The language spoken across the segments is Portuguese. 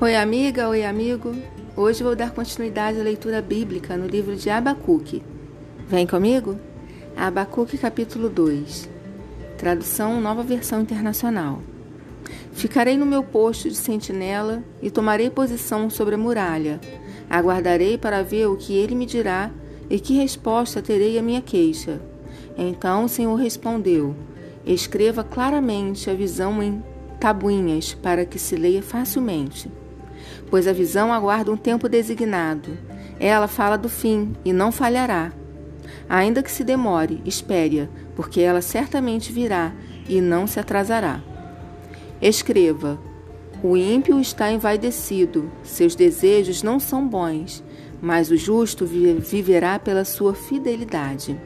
Oi, amiga, oi, amigo. Hoje vou dar continuidade à leitura bíblica no livro de Abacuque. Vem comigo? Abacuque, capítulo 2. Tradução Nova Versão Internacional. Ficarei no meu posto de sentinela e tomarei posição sobre a muralha. Aguardarei para ver o que ele me dirá e que resposta terei à minha queixa. Então o Senhor respondeu: Escreva claramente a visão em tabuinhas para que se leia facilmente pois a visão aguarda um tempo designado. Ela fala do fim e não falhará. Ainda que se demore, espere-a, porque ela certamente virá e não se atrasará. Escreva: O ímpio está envaidecido, seus desejos não são bons, mas o justo viverá pela sua fidelidade.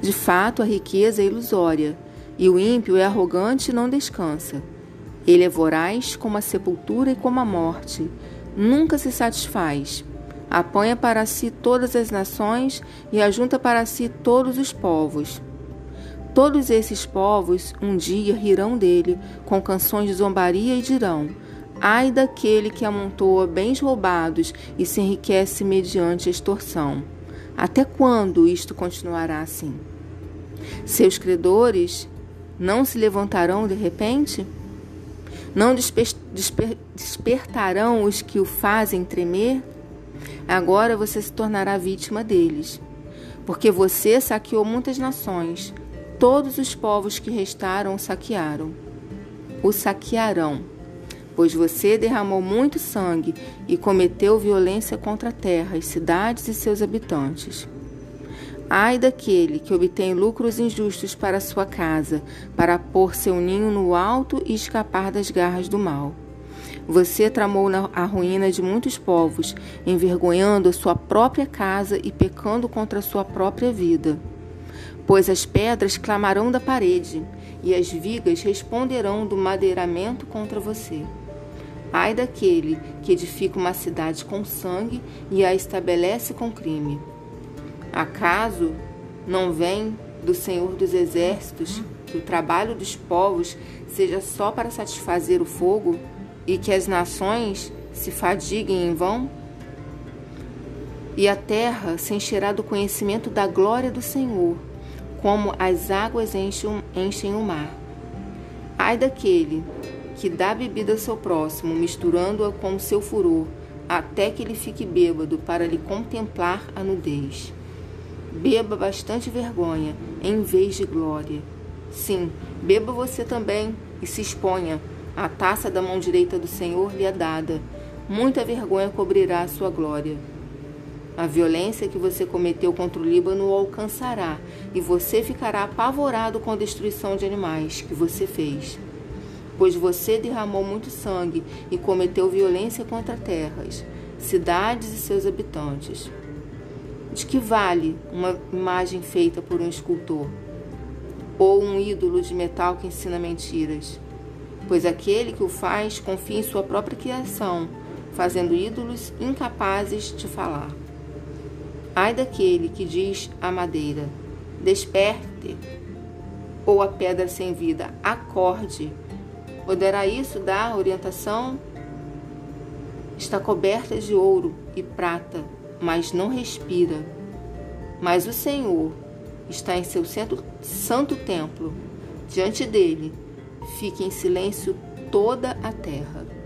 De fato, a riqueza é ilusória, e o ímpio é arrogante e não descansa. Ele é voraz como a sepultura e como a morte. Nunca se satisfaz. Apanha para si todas as nações e ajunta para si todos os povos. Todos esses povos um dia rirão dele com canções de zombaria e dirão: Ai daquele que amontoa bens roubados e se enriquece mediante extorsão. Até quando isto continuará assim? Seus credores não se levantarão de repente? Não desper, desper, despertarão os que o fazem tremer? Agora você se tornará vítima deles. Porque você saqueou muitas nações, todos os povos que restaram o saquearam. O saquearão, pois você derramou muito sangue e cometeu violência contra a terra, as cidades e seus habitantes. Ai daquele que obtém lucros injustos para sua casa, para pôr seu ninho no alto e escapar das garras do mal. Você tramou a ruína de muitos povos, envergonhando a sua própria casa e pecando contra a sua própria vida. Pois as pedras clamarão da parede, e as vigas responderão do madeiramento contra você. Ai daquele que edifica uma cidade com sangue e a estabelece com crime. Acaso não vem do Senhor dos Exércitos que o trabalho dos povos seja só para satisfazer o fogo e que as nações se fadiguem em vão? E a terra se encherá do conhecimento da glória do Senhor, como as águas enchem, enchem o mar. Ai daquele que dá bebida ao seu próximo, misturando-a com o seu furor, até que ele fique bêbado para lhe contemplar a nudez. Beba bastante vergonha em vez de glória. Sim, beba você também e se exponha. A taça da mão direita do Senhor lhe é dada. Muita vergonha cobrirá a sua glória. A violência que você cometeu contra o Líbano o alcançará, e você ficará apavorado com a destruição de animais que você fez. Pois você derramou muito sangue e cometeu violência contra terras, cidades e seus habitantes. De que vale uma imagem feita por um escultor? Ou um ídolo de metal que ensina mentiras? Pois aquele que o faz confia em sua própria criação, fazendo ídolos incapazes de falar. Ai daquele que diz à madeira: Desperte, ou a pedra sem vida: Acorde. Poderá isso dar orientação? Está coberta de ouro e prata mas não respira. Mas o Senhor está em seu centro, santo templo. Diante dele, fique em silêncio toda a terra.